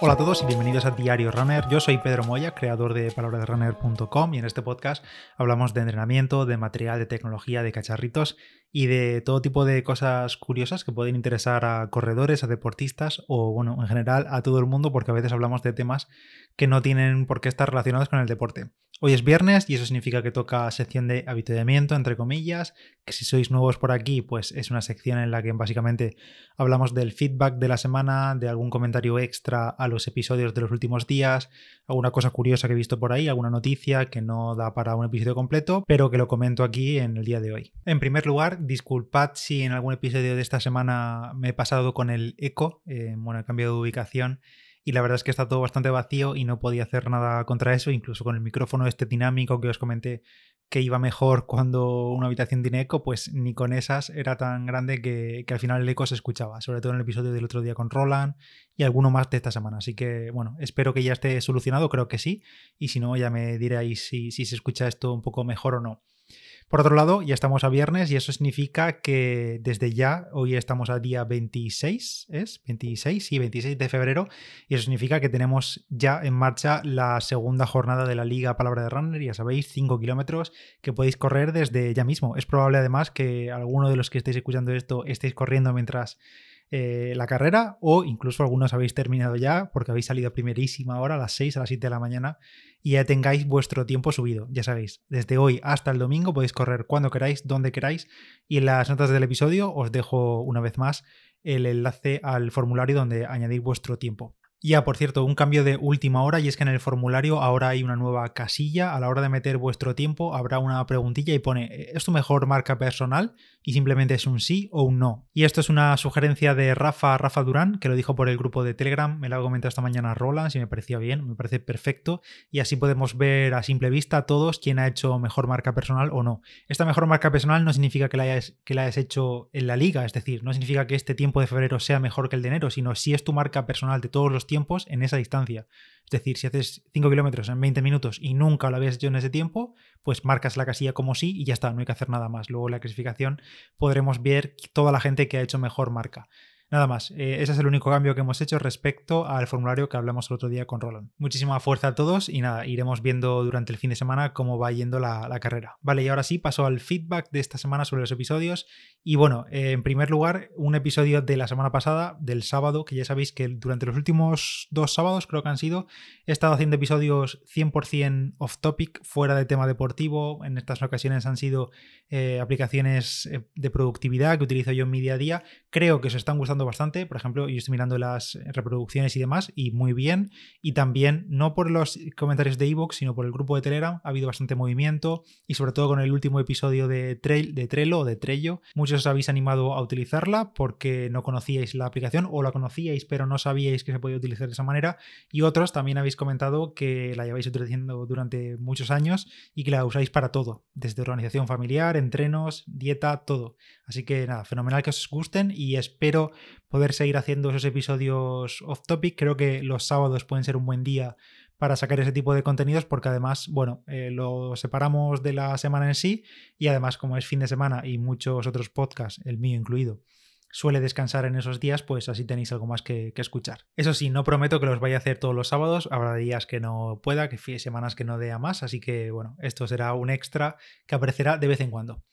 Hola a todos y bienvenidos a Diario Runner. Yo soy Pedro Moya, creador de palabrasrunner.com y en este podcast hablamos de entrenamiento, de material, de tecnología, de cacharritos y de todo tipo de cosas curiosas que pueden interesar a corredores, a deportistas o, bueno, en general a todo el mundo porque a veces hablamos de temas que no tienen por qué estar relacionados con el deporte. Hoy es viernes y eso significa que toca sección de avituallamiento, entre comillas, que si sois nuevos por aquí, pues es una sección en la que básicamente hablamos del feedback de la semana, de algún comentario extra a los episodios de los últimos días, alguna cosa curiosa que he visto por ahí, alguna noticia que no da para un episodio completo, pero que lo comento aquí en el día de hoy. En primer lugar, disculpad si en algún episodio de esta semana me he pasado con el eco, eh, bueno, he cambiado de ubicación y la verdad es que está todo bastante vacío y no podía hacer nada contra eso, incluso con el micrófono este dinámico que os comenté que iba mejor cuando una habitación tiene eco, pues ni con esas era tan grande que, al final el eco se escuchaba, sobre todo en el episodio del otro día con Roland y alguno más de esta semana. Así que bueno, espero que ya esté solucionado, creo que sí, y si no ya me diréis si, si se escucha esto un poco mejor o no. Por otro lado, ya estamos a viernes y eso significa que desde ya, hoy estamos a día 26, ¿es? 26, sí, 26 de febrero, y eso significa que tenemos ya en marcha la segunda jornada de la Liga Palabra de Runner, ya sabéis, 5 kilómetros que podéis correr desde ya mismo. Es probable además que alguno de los que estéis escuchando esto estéis corriendo mientras eh, la carrera o incluso algunos habéis terminado ya porque habéis salido a primerísima hora a las 6, a las 7 de la mañana y ya tengáis vuestro tiempo subido. Ya sabéis, desde hoy hasta el domingo podéis correr cuando queráis, donde queráis y en las notas del episodio os dejo una vez más el enlace al formulario donde añadís vuestro tiempo. Ya, por cierto, un cambio de última hora y es que en el formulario ahora hay una nueva casilla. A la hora de meter vuestro tiempo habrá una preguntilla y pone ¿es tu mejor marca personal? Y simplemente es un sí o un no. Y esto es una sugerencia de Rafa, Rafa Durán, que lo dijo por el grupo de Telegram. Me lo ha comentado esta mañana Roland, si me parecía bien, me parece perfecto. Y así podemos ver a simple vista todos quién ha hecho mejor marca personal o no. Esta mejor marca personal no significa que la hayas, que la hayas hecho en la liga, es decir, no significa que este tiempo de febrero sea mejor que el de enero, sino si es tu marca personal de todos los tiempos en esa distancia. Es decir, si haces 5 kilómetros en 20 minutos y nunca lo habías hecho en ese tiempo, pues marcas la casilla como sí y ya está, no hay que hacer nada más. Luego en la clasificación podremos ver toda la gente que ha hecho mejor marca. Nada más, eh, ese es el único cambio que hemos hecho respecto al formulario que hablamos el otro día con Roland. Muchísima fuerza a todos y nada, iremos viendo durante el fin de semana cómo va yendo la, carrera. Vale, y ahora sí, paso al feedback de esta semana sobre los episodios. Y bueno, eh, en primer lugar, un episodio de la semana pasada, del sábado, que ya sabéis que durante los últimos dos sábados, creo que han sido, he estado haciendo episodios 100% off topic, fuera de tema deportivo. En estas ocasiones han sido eh, aplicaciones de productividad que utilizo yo en mi día a día. Creo que os están gustando bastante. Por ejemplo, yo estoy mirando las reproducciones y demás, y muy bien. Y también, no por los comentarios de Evox, sino por el grupo de Telegram, ha habido bastante movimiento. Y sobre todo con el último episodio de, Trail, de Trello o de Trello, muchos os habéis animado a utilizarla porque no conocíais la aplicación o la conocíais, pero no sabíais que se podía utilizar de esa manera. Y otros también habéis comentado que la lleváis utilizando durante muchos años y que la usáis para todo, desde organización familiar, entrenos, dieta, todo. Así que nada, fenomenal que os gusten y espero poder seguir haciendo esos episodios off topic. Creo que los sábados pueden ser un buen día para sacar ese tipo de contenidos porque además, bueno, eh, lo separamos de la semana en sí y además como es fin de semana y muchos otros podcasts, el mío incluido, suele descansar en esos días, pues así tenéis algo más que, escuchar. Eso sí, no prometo que los vaya a hacer todos los sábados, habrá días que no pueda, que semanas que no dé a más, así que bueno, esto será un extra que aparecerá de vez en cuando.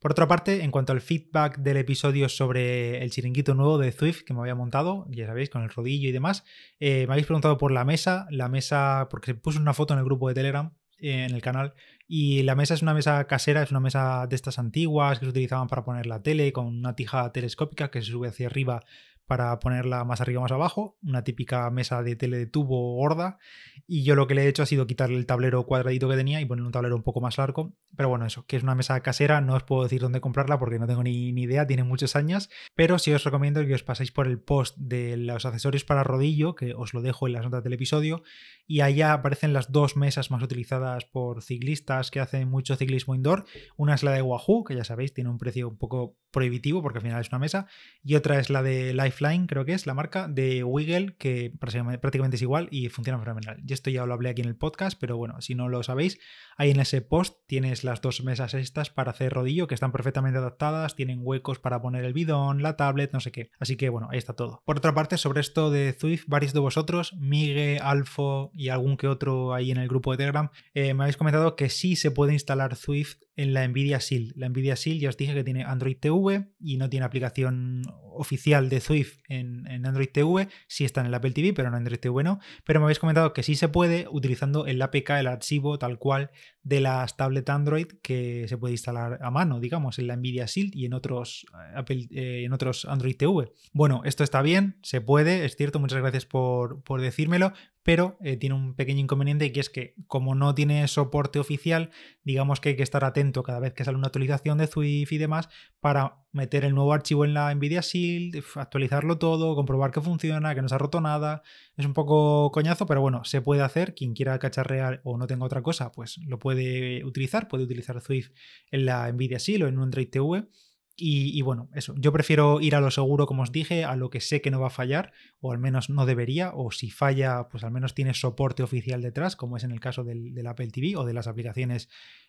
Por otra parte, en cuanto al feedback del episodio sobre el chiringuito nuevo de Zwift que me había montado, ya sabéis, con el rodillo y demás, eh, me habéis preguntado por la mesa, la mesa, porque se puso una foto en el grupo de Telegram, eh, en el canal, y la mesa es una mesa casera, es una mesa de estas antiguas que se utilizaban para poner la tele con una tija telescópica que se sube hacia arriba para ponerla más arriba o más abajo, una típica mesa de tele de tubo gorda, y yo lo que le he hecho ha sido quitarle el tablero cuadradito que tenía y poner un tablero un poco más largo, pero bueno, eso, que es una mesa casera, no os puedo decir dónde comprarla porque no tengo ni, ni idea, tiene muchos años, pero sí os recomiendo que os paséis por el post de los accesorios para rodillo, que os lo dejo en las notas del episodio, y allá aparecen las dos mesas más utilizadas por ciclistas que hacen mucho ciclismo indoor, una es la de Wahoo, que ya sabéis, tiene un precio un poco prohibitivo porque al final es una mesa, y otra es la de Life Creo que es la marca, de Wiggle, que prácticamente es igual y funciona fenomenal. Y esto ya lo hablé aquí en el podcast, pero bueno, si no lo sabéis, ahí en ese post tienes las dos mesas estas para hacer rodillo, que están perfectamente adaptadas, tienen huecos para poner el bidón, la tablet, no sé qué. Así que bueno, ahí está todo. Por otra parte, sobre esto de Zwift, varios de vosotros, Migue, Alfo y algún que otro ahí en el grupo de Telegram, eh, me habéis comentado que sí se puede instalar Zwift en la Nvidia Shield. La Nvidia Shield ya os dije que tiene Android TV y no tiene aplicación oficial de Swift en, Android TV, sí está en el Apple TV, pero en Android TV no. Pero me habéis comentado que sí se puede utilizando el APK, el archivo tal cual de las tablets Android que se puede instalar a mano, digamos, en la Nvidia Shield y en otros, eh, Apple, eh, en otros Android TV. Bueno, esto está bien, se puede, es cierto, muchas gracias por, por decírmelo, pero eh, tiene un pequeño inconveniente y es que como no tiene soporte oficial, digamos que hay que estar atento cada vez que sale una actualización de Swift y demás para meter el nuevo archivo en la Nvidia Shield, actualizarlo todo, comprobar que funciona, que no se ha roto nada. Es un poco coñazo, pero bueno, se puede hacer. Quien quiera cacharrear o no tenga otra cosa, pues lo puede utilizar. Puede utilizar Swift en la Nvidia Shield o en un Android TV. Y, bueno, eso, yo prefiero ir a lo seguro, como os dije, a lo que sé que no va a fallar, o al menos no debería, o si falla, pues al menos tiene soporte oficial detrás, como es en el caso del, Apple TV o de las aplicaciones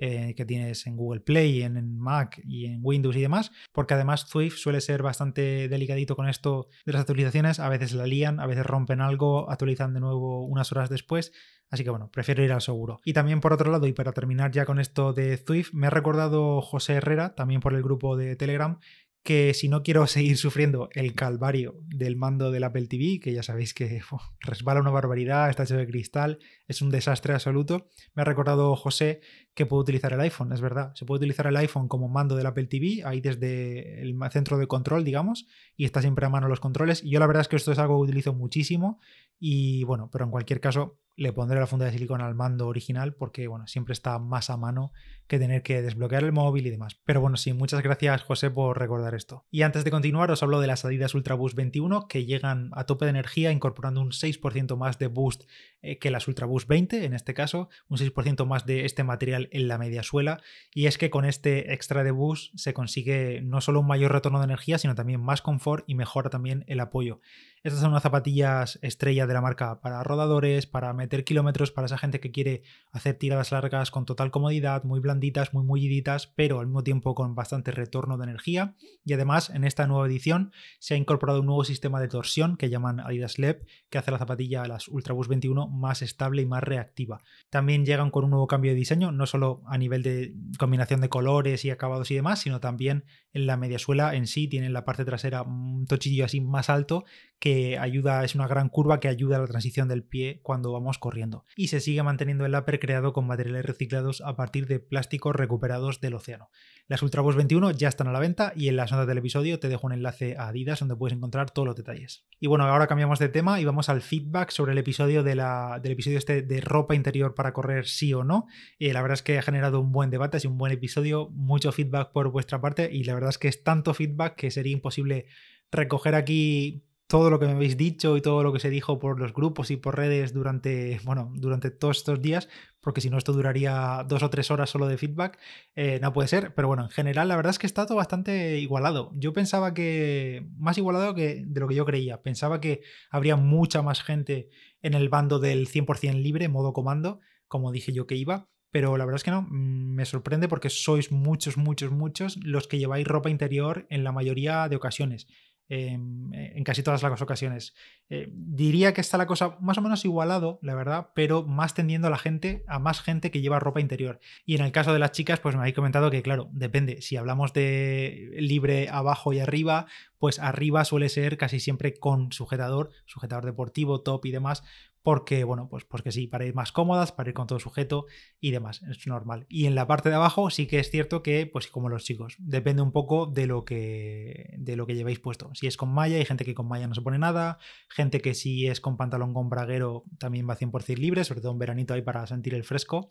eh, que tienes en Google Play, en, en, Mac y en Windows y demás, porque además Swift suele ser bastante delicadito con esto de las actualizaciones, a veces la lían, a veces rompen algo, actualizan de nuevo unas horas después, Así que bueno, prefiero ir al seguro. Y también por otro lado, y para terminar ya con esto de Zwift, me ha recordado José Herrera, también por el grupo de Telegram, que si no quiero seguir sufriendo el calvario del mando del Apple TV, que ya sabéis que resbala una barbaridad, está hecho de cristal, es un desastre absoluto, me ha recordado José que puedo utilizar el iPhone, es verdad, se puede utilizar el iPhone como mando del Apple TV, ahí desde el centro de control, digamos, y está siempre a mano los controles. Y yo la verdad es que esto es algo que utilizo muchísimo y bueno, pero en cualquier caso le pondré la funda de silicona al mando original porque, bueno, siempre está más a mano que tener que desbloquear el móvil y demás. Pero bueno, sí, muchas gracias José por recordar esto. Y antes de continuar, os hablo de las Adidas Ultra Boost 21 que llegan a tope de energía incorporando un 6% más de boost eh, que las Ultra Boost 20, en este caso, un 6% más de este material en la media suela. Y es que con este extra de boost se consigue no solo un mayor retorno de energía, sino también más confort y mejora también el apoyo. Estas son unas zapatillas estrella de la marca para rodadores, para meter kilómetros, para esa gente que quiere hacer tiradas largas con total comodidad, muy blanditas, muy mulliditas, pero al mismo tiempo con bastante retorno de energía. Y además, en esta nueva edición se ha incorporado un nuevo sistema de torsión que llaman Adidas LEP, que hace la zapatilla, las Ultra Boost 21, más estable y más reactiva. También llegan con un nuevo cambio de diseño, no solo a nivel de combinación de colores y acabados y demás, sino también en la mediasuela en sí, tienen la parte trasera un tochillo así más alto que ayuda, es una gran curva que ayuda a la transición del pie cuando vamos corriendo. Y se sigue manteniendo el upper creado con materiales reciclados a partir de plásticos recuperados del océano. Las Ultraboost 21 ya están a la venta y en las notas del episodio te dejo un enlace a Adidas donde puedes encontrar todos los detalles. Y bueno, ahora cambiamos de tema y vamos al feedback sobre el episodio de del episodio este de ropa interior para correr sí o no. y la verdad es que ha generado un buen debate, es un buen episodio, mucho feedback por vuestra parte y la verdad es que es tanto feedback que sería imposible recoger aquí todo lo que me habéis dicho y todo lo que se dijo por los grupos y por redes durante, bueno, durante todos estos días, porque si no esto duraría dos o tres horas solo de feedback, eh, no puede ser. Pero bueno, en general la verdad es que está todo bastante igualado. Yo pensaba que, más igualado que de lo que yo creía, pensaba que habría mucha más gente en el bando del 100% libre, modo comando, como dije yo que iba. Pero la verdad es que no, mm, me sorprende porque sois muchos, muchos, muchos los que lleváis ropa interior en la mayoría de ocasiones. En casi todas las ocasiones. Eh, diría que está la cosa más o menos igualado, la verdad, pero más tendiendo a la gente, a más gente que lleva ropa interior. Y en el caso de las chicas, pues me habéis comentado que, claro, depende. Si hablamos de libre abajo y arriba, pues arriba suele ser casi siempre con sujetador, sujetador deportivo, top y demás, porque, bueno, pues porque sí, para ir más cómodas, para ir con todo sujeto y demás, es normal. Y en la parte de abajo sí que es cierto que, pues como los chicos, depende un poco de lo que, de lo que llevéis puesto. Si es con malla, hay gente que con malla no se pone nada, gente que si es con pantalón con braguero también va 100% libre, sobre todo en veranito ahí para sentir el fresco.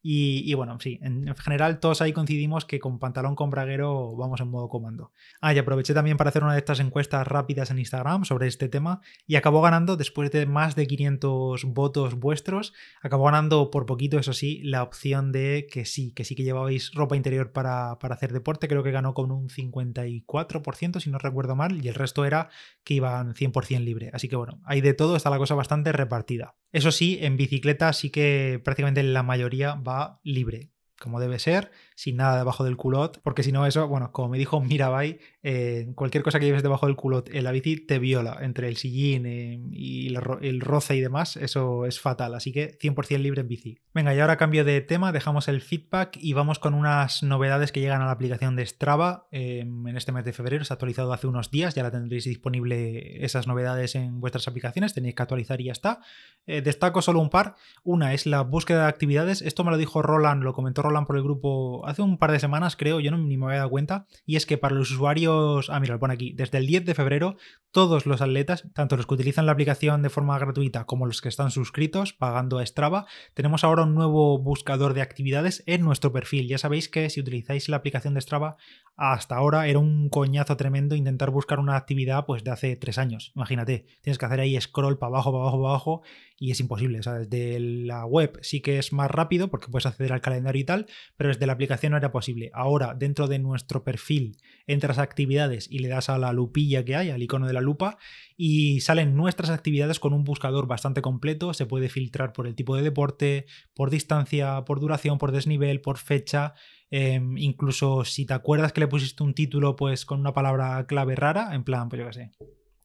Y, bueno, sí, en, general todos ahí coincidimos que con pantalón con braguero vamos en modo comando. Ah, y aproveché también para hacer una de estas encuestas rápidas en Instagram sobre este tema y acabó ganando, después de más de 500 votos vuestros, acabó ganando por poquito, eso sí, la opción de que sí, que sí que llevabais ropa interior para, para hacer deporte, creo que ganó con un 54%, si no recuerdo mal, y el resto era que iban 100% libre. Así que bueno, hay de todo, está la cosa bastante repartida. Eso sí, en bicicleta sí que prácticamente la mayoría va libre como debe ser, sin nada debajo del culot, porque si no eso, bueno, como me dijo Mirabai, eh, cualquier cosa que lleves debajo del culot en la bici te viola, entre el sillín eh, y el, roce y demás, eso es fatal, así que 100% libre en bici. Venga, y ahora cambio de tema, dejamos el feedback y vamos con unas novedades que llegan a la aplicación de Strava em, en este mes de febrero, se ha actualizado hace unos días, ya la tendréis disponible esas novedades en vuestras aplicaciones, tenéis que actualizar y ya está. Eh, destaco solo un par, una es la búsqueda de actividades, esto me lo dijo Roland, lo comentó por el grupo hace un par de semanas, creo, yo no ni me había dado cuenta, y es que para los usuarios, ah, mira, lo pone aquí, desde el 10 de febrero, todos los atletas, tanto los que utilizan la aplicación de forma gratuita como los que están suscritos, pagando a Strava, tenemos ahora un nuevo buscador de actividades en nuestro perfil. Ya sabéis que si utilizáis la aplicación de Strava, hasta ahora era un coñazo tremendo intentar buscar una actividad pues de hace tres años. Imagínate, tienes que hacer ahí scroll para abajo, para abajo, para abajo y es imposible. O sea, desde la web sí que es más rápido porque puedes acceder al calendario y tal, pero desde la aplicación no era posible. Ahora, dentro de nuestro perfil, entras a actividades y le das a la lupilla que hay, al icono de la lupa, y salen nuestras actividades con un buscador bastante completo. Se puede filtrar por el tipo de deporte, por distancia, por duración, por desnivel, por fecha. Em, incluso si te acuerdas que le pusiste un título pues con una palabra clave rara, en plan, pues yo qué sé,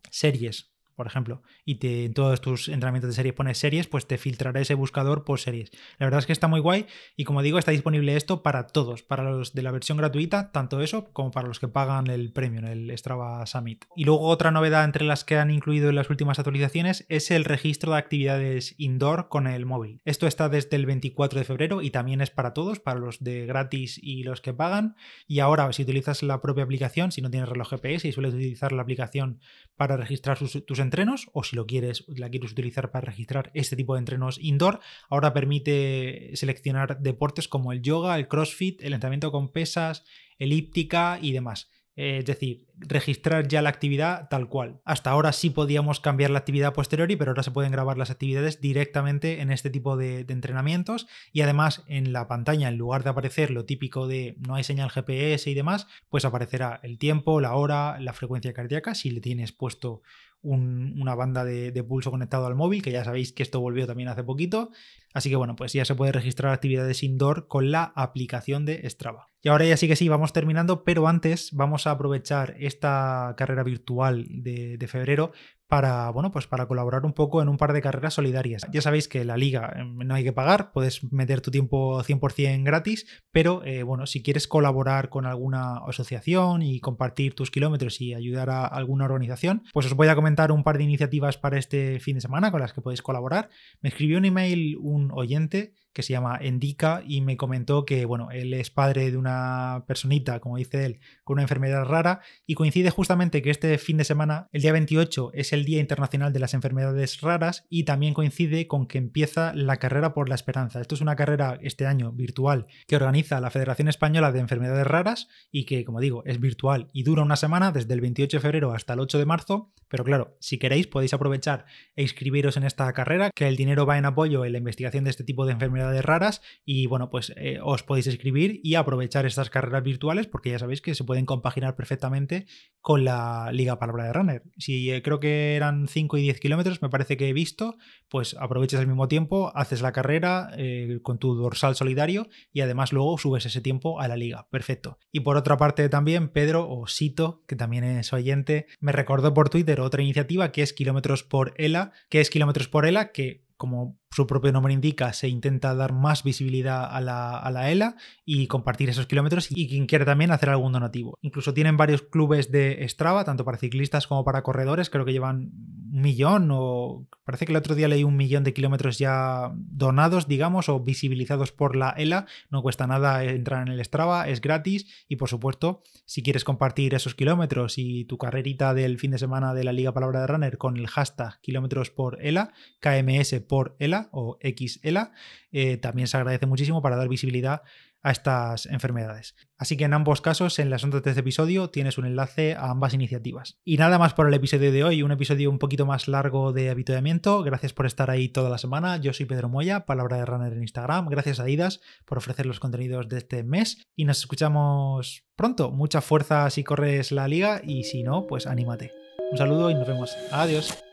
series, por ejemplo, y en todos tus entrenamientos de series pones series, pues te filtrará ese buscador por series. La verdad es que está muy guay y como digo, está disponible esto para todos, para los de la versión gratuita, tanto eso como para los que pagan el premio en el Strava Summit. Y luego otra novedad entre las que han incluido en las últimas actualizaciones es el registro de actividades indoor con el móvil. Esto está desde el 24 de febrero y también es para todos, para los de gratis y los que pagan. Y ahora, si utilizas la propia aplicación, si no tienes reloj GPS y sueles utilizar la aplicación para registrar tus entrenos o si lo quieres, la quieres utilizar para registrar este tipo de entrenos indoor, ahora permite seleccionar deportes como el yoga, el crossfit, el entrenamiento con pesas, elíptica y demás. Eh, es decir, registrar ya la actividad tal cual. Hasta ahora sí podíamos cambiar la actividad posteriori, pero ahora se pueden grabar las actividades directamente en este tipo de, entrenamientos y además en la pantalla, en lugar de aparecer lo típico de no hay señal GPS y demás, pues aparecerá el tiempo, la hora, la frecuencia cardíaca, si le tienes puesto una banda de, pulso conectado al móvil, que ya sabéis que esto volvió también hace poquito. Así que bueno, pues ya se puede registrar actividades indoor con la aplicación de Strava. Y ahora ya sí que sí, vamos terminando, pero antes vamos a aprovechar esta carrera virtual de, febrero para, bueno, pues para colaborar un poco en un par de carreras solidarias. Ya sabéis que la liga em, no hay que pagar, puedes meter tu tiempo 100% gratis, pero eh, bueno, si quieres colaborar con alguna asociación y compartir tus kilómetros y ayudar a alguna organización, pues os voy a comentar un par de iniciativas para este fin de semana con las que podéis colaborar. Me escribió un email un oyente que se llama Endica y me comentó que, bueno, él es padre de una personita, como dice él, con una enfermedad rara y coincide justamente que este fin de semana, el día 28, es el Día Internacional de las Enfermedades Raras y también coincide con que empieza la carrera por la esperanza. Esto es una carrera este año virtual que organiza la Federación Española de Enfermedades Raras y que, como digo, es virtual y dura una semana desde el 28 de febrero hasta el 8 de marzo, pero claro, si queréis podéis aprovechar e inscribiros en esta carrera, que el dinero va en apoyo en la investigación de este tipo de enfermedades raras y bueno, pues eh, os podéis escribir y aprovechar estas carreras virtuales porque ya sabéis que se pueden compaginar perfectamente con la Liga Palabra de Runner. Si eh, creo que eran 5 y 10 kilómetros, me parece que he visto, pues aprovechas al mismo tiempo, haces la carrera eh, con tu dorsal solidario y además luego subes ese tiempo a la liga. Perfecto. Y por otra parte también, Pedro o Sito, que también es oyente, me recordó por Twitter otra iniciativa que es Kilómetros por ELA, que es Kilómetros por ELA, que como su propio nombre indica, se intenta dar más visibilidad a la, ELA y compartir esos kilómetros y quien quiera también hacer algún donativo. Incluso tienen varios clubes de Strava, tanto para ciclistas como para corredores, creo que llevan millón o parece que el otro día leí un millón de kilómetros ya donados, digamos, o visibilizados por la ELA. No cuesta nada entrar en el Strava, es gratis y por supuesto, si quieres compartir esos kilómetros y tu carrerita del fin de semana de la Liga Palabra de Runner con el hashtag kilómetros por ELA, KMS por ELA o XELA, eh, también se agradece muchísimo para dar visibilidad a estas enfermedades. Así que en ambos casos, en las notas de este episodio, tienes un enlace a ambas iniciativas. Y nada más por el episodio de hoy, un episodio un poquito más largo de habituamiento. Gracias por estar ahí toda la semana. Yo soy Pedro Moya, Palabra de Runner en Instagram. Gracias a Adidas por ofrecer los contenidos de este mes. Y nos escuchamos pronto. Mucha fuerza si corres la liga y si no, pues anímate. Un saludo y nos vemos. Adiós.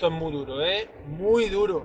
Esto es muy duro, ¿eh? Muy duro.